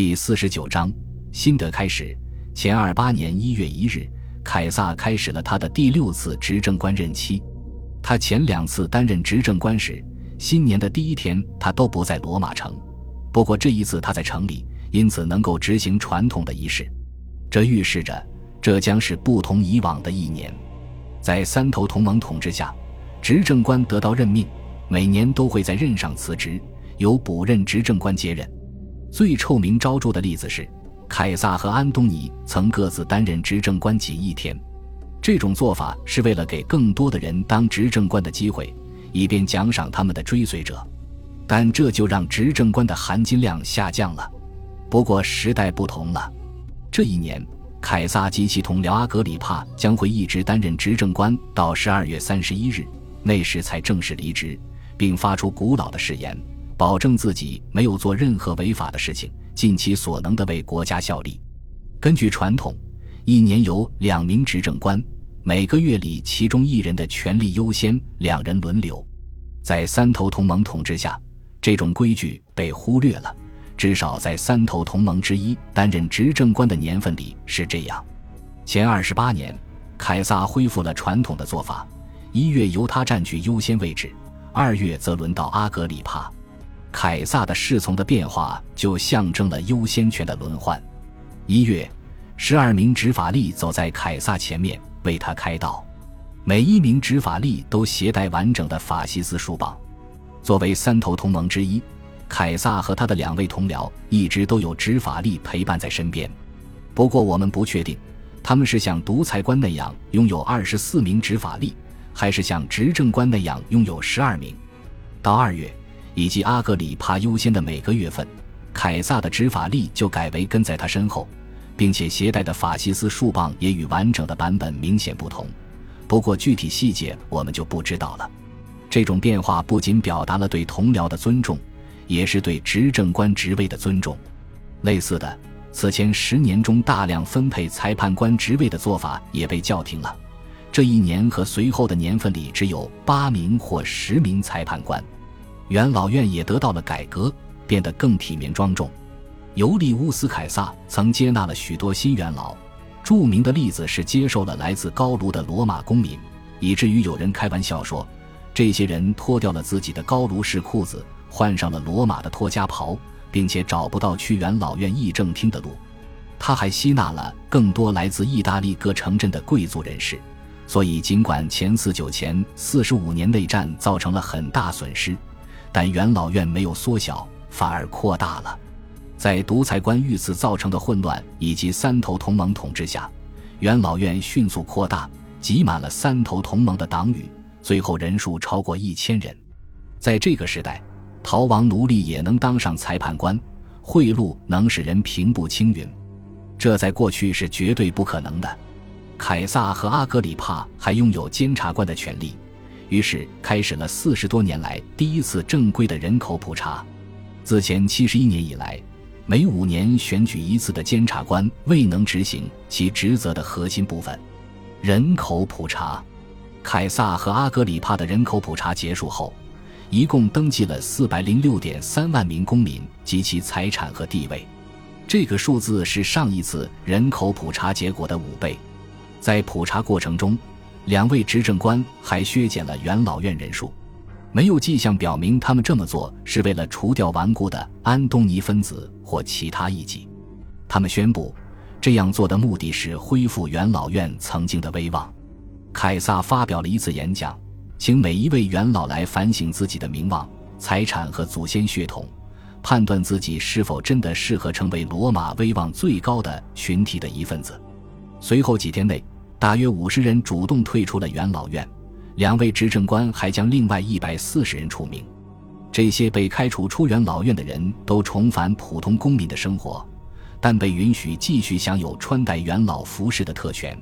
第四十九章新的开始。前二八年一月一日，凯撒开始了他的第六次执政官任期。他前两次担任执政官时，新年的第一天他都不在罗马城。不过这一次他在城里，因此能够执行传统的仪式。这预示着这将是不同以往的一年。在三头同盟统治下，执政官得到任命，每年都会在任上辞职，由补任执政官接任。最臭名昭著的例子是，凯撒和安东尼曾各自担任执政官仅一天。这种做法是为了给更多的人当执政官的机会，以便奖赏他们的追随者。但这就让执政官的含金量下降了。不过时代不同了，这一年，凯撒及其同僚阿格里帕将会一直担任执政官到十二月三十一日，那时才正式离职，并发出古老的誓言。保证自己没有做任何违法的事情，尽其所能地为国家效力。根据传统，一年有两名执政官，每个月里其中一人的权力优先，两人轮流。在三头同盟统治下，这种规矩被忽略了。至少在三头同盟之一担任执政官的年份里是这样。前二十八年，凯撒恢复了传统的做法：一月由他占据优先位置，二月则轮到阿格里帕。凯撒的侍从的变化就象征了优先权的轮换。一月，十二名执法吏走在凯撒前面为他开道，每一名执法吏都携带完整的法西斯书榜。作为三头同盟之一，凯撒和他的两位同僚一直都有执法吏陪伴在身边。不过，我们不确定他们是像独裁官那样拥有二十四名执法吏，还是像执政官那样拥有十二名。到二月。以及阿格里帕优先的每个月份，凯撒的执法力就改为跟在他身后，并且携带的法西斯树棒也与完整的版本明显不同。不过具体细节我们就不知道了。这种变化不仅表达了对同僚的尊重，也是对执政官职位的尊重。类似的，此前十年中大量分配裁判官职位的做法也被叫停了。这一年和随后的年份里只有八名或十名裁判官。元老院也得到了改革，变得更体面庄重。尤利乌斯·凯撒曾接纳了许多新元老，著名的例子是接受了来自高卢的罗马公民，以至于有人开玩笑说，这些人脱掉了自己的高卢式裤子，换上了罗马的托家袍，并且找不到去元老院议政厅的路。他还吸纳了更多来自意大利各城镇的贵族人士，所以尽管前四九前四十五年内战造成了很大损失。但元老院没有缩小，反而扩大了。在独裁官遇刺造成的混乱以及三头同盟统治下，元老院迅速扩大，挤满了三头同盟的党羽，最后人数超过一千人。在这个时代，逃亡奴隶也能当上裁判官，贿赂能使人平步青云，这在过去是绝对不可能的。凯撒和阿格里帕还拥有监察官的权利。于是开始了四十多年来第一次正规的人口普查。自前七十一年以来，每五年选举一次的监察官未能执行其职责的核心部分——人口普查。凯撒和阿格里帕的人口普查结束后，一共登记了四百零六点三万名公民及其财产和地位。这个数字是上一次人口普查结果的五倍。在普查过程中，两位执政官还削减了元老院人数，没有迹象表明他们这么做是为了除掉顽固的安东尼分子或其他异己。他们宣布，这样做的目的是恢复元老院曾经的威望。凯撒发表了一次演讲，请每一位元老来反省自己的名望、财产和祖先血统，判断自己是否真的适合成为罗马威望最高的群体的一份子。随后几天内。大约五十人主动退出了元老院，两位执政官还将另外一百四十人除名。这些被开除出元老院的人都重返普通公民的生活，但被允许继续享有穿戴元老服饰的特权，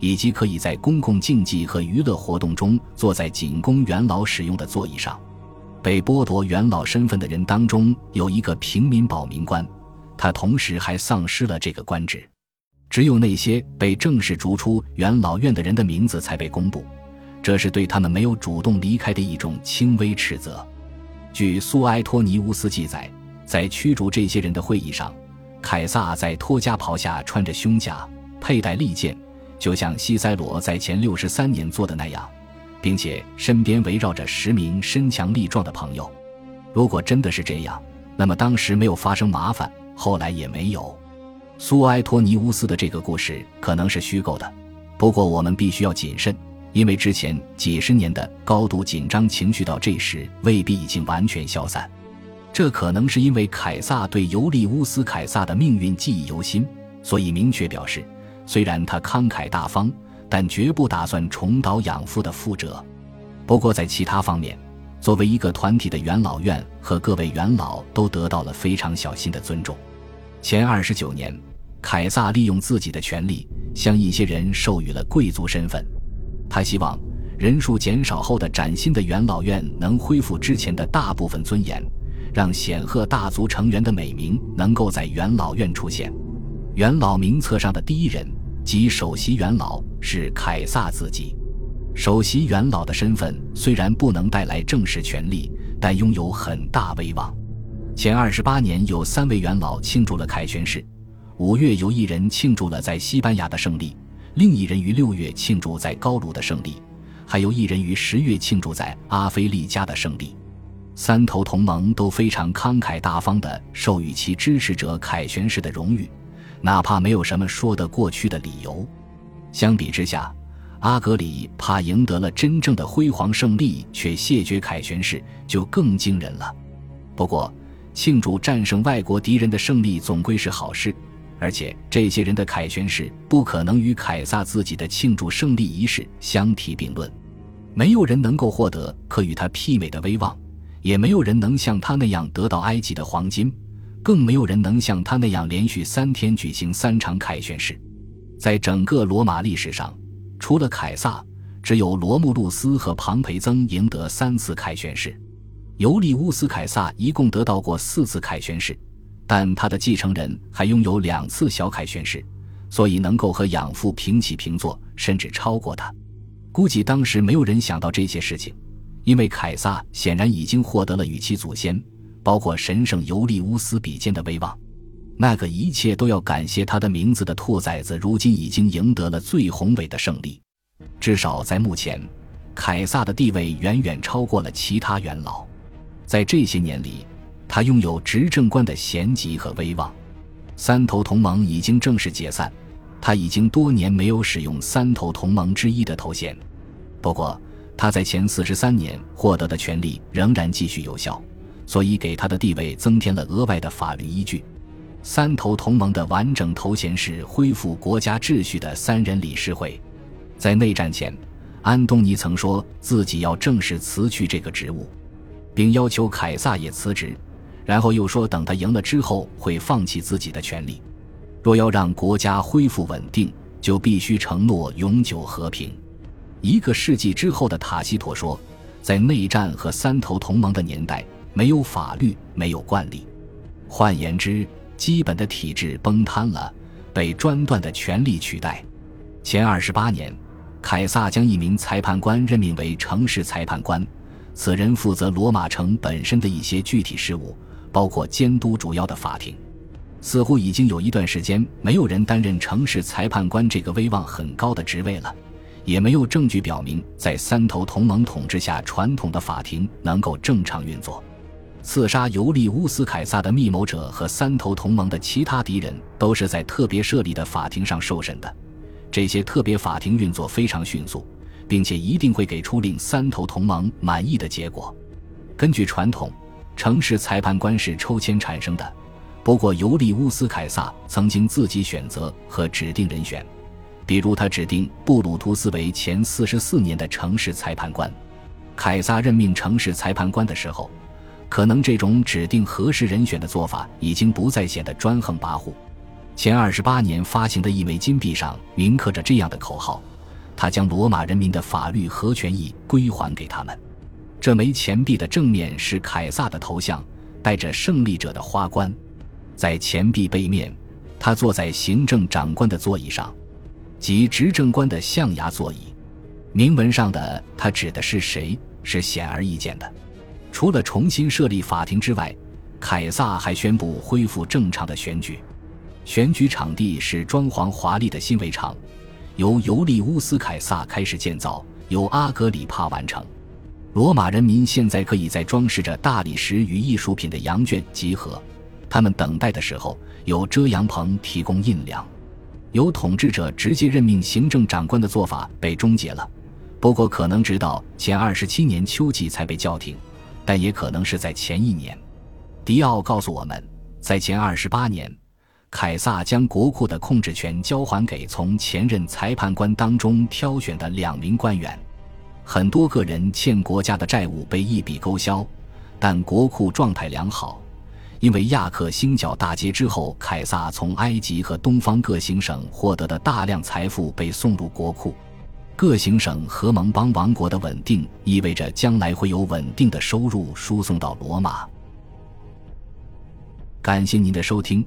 以及可以在公共竞技和娱乐活动中坐在仅供元老使用的座椅上。被剥夺元老身份的人当中有一个平民保民官，他同时还丧失了这个官职。只有那些被正式逐出元老院的人的名字才被公布，这是对他们没有主动离开的一种轻微斥责。据苏埃托尼乌斯记载，在驱逐这些人的会议上，凯撒在托加袍下穿着胸甲，佩戴利剑，就像西塞罗在前六十三年做的那样，并且身边围绕着十名身强力壮的朋友。如果真的是这样，那么当时没有发生麻烦，后来也没有。苏埃托尼乌斯的这个故事可能是虚构的，不过我们必须要谨慎，因为之前几十年的高度紧张情绪到这时未必已经完全消散。这可能是因为凯撒对尤利乌斯·凯撒的命运记忆犹新，所以明确表示，虽然他慷慨大方，但绝不打算重蹈养父的覆辙。不过在其他方面，作为一个团体的元老院和各位元老都得到了非常小心的尊重。前二十九年，凯撒利用自己的权力向一些人授予了贵族身份。他希望人数减少后的崭新的元老院能恢复之前的大部分尊严，让显赫大族成员的美名能够在元老院出现。元老名册上的第一人即首席元老是凯撒自己。首席元老的身份虽然不能带来正式权力，但拥有很大威望。前二十八年，有三位元老庆祝了凯旋式。五月，有一人庆祝了在西班牙的胜利，另一人于六月庆祝在高卢的胜利，还有一人于十月庆祝在阿非利加的胜利。三头同盟都非常慷慨大方地授予其支持者凯旋式的荣誉，哪怕没有什么说得过去的理由。相比之下，阿格里怕赢得了真正的辉煌胜利，却谢绝凯旋式，就更惊人了。不过，庆祝战胜外国敌人的胜利总归是好事，而且这些人的凯旋式不可能与凯撒自己的庆祝胜利仪式相提并论。没有人能够获得可与他媲美的威望，也没有人能像他那样得到埃及的黄金，更没有人能像他那样连续三天举行三场凯旋式。在整个罗马历史上，除了凯撒，只有罗慕路斯和庞培曾赢得三次凯旋式。尤利乌斯·凯撒一共得到过四次凯旋式，但他的继承人还拥有两次小凯旋式，所以能够和养父平起平坐，甚至超过他。估计当时没有人想到这些事情，因为凯撒显然已经获得了与其祖先，包括神圣尤利乌斯比肩的威望。那个一切都要感谢他的名字的兔崽子，如今已经赢得了最宏伟的胜利。至少在目前，凯撒的地位远远超过了其他元老。在这些年里，他拥有执政官的衔级和威望。三头同盟已经正式解散，他已经多年没有使用三头同盟之一的头衔。不过，他在前四十三年获得的权利仍然继续有效，所以给他的地位增添了额外的法律依据。三头同盟的完整头衔是恢复国家秩序的三人理事会。在内战前，安东尼曾说自己要正式辞去这个职务。并要求凯撒也辞职，然后又说等他赢了之后会放弃自己的权利。若要让国家恢复稳定，就必须承诺永久和平。一个世纪之后的塔西佗说，在内战和三头同盟的年代，没有法律，没有惯例。换言之，基本的体制崩塌了，被专断的权力取代。前二十八年，凯撒将一名裁判官任命为城市裁判官。此人负责罗马城本身的一些具体事务，包括监督主要的法庭。似乎已经有一段时间，没有人担任城市裁判官这个威望很高的职位了，也没有证据表明在三头同盟统治下，传统的法庭能够正常运作。刺杀尤利乌斯·凯撒的密谋者和三头同盟的其他敌人，都是在特别设立的法庭上受审的。这些特别法庭运作非常迅速。并且一定会给出令三头同盟满意的结果。根据传统，城市裁判官是抽签产生的。不过，尤利乌斯·凯撒曾经自己选择和指定人选，比如他指定布鲁图斯为前四十四年的城市裁判官。凯撒任命城市裁判官的时候，可能这种指定合适人选的做法已经不再显得专横跋扈。前二十八年发行的一枚金币上铭刻着这样的口号。他将罗马人民的法律和权益归还给他们。这枚钱币的正面是凯撒的头像，带着胜利者的花冠。在钱币背面，他坐在行政长官的座椅上，即执政官的象牙座椅。铭文上的他指的是谁，是显而易见的。除了重新设立法庭之外，凯撒还宣布恢复正常的选举。选举场地是装潢华丽的新围场，由尤利乌斯·凯撒开始建造，由阿格里帕完成。罗马人民现在可以在装饰着大理石与艺术品的羊圈集合，他们等待的时候有遮阳棚提供阴凉。由统治者直接任命行政长官的做法被终结了，不过可能直到前二十七年秋季才被叫停，但也可能是在前一年。迪奥告诉我们，在前二十八年，凯撒将国库的控制权交还给从前任裁判官当中挑选的两名官员。很多个人欠国家的债务被一笔勾销，但国库状态良好。因为亚克星角大捷之后，凯撒从埃及和东方各行省获得的大量财富被送入国库。各行省和盟邦王国的稳定意味着将来会有稳定的收入输送到罗马。感谢您的收听，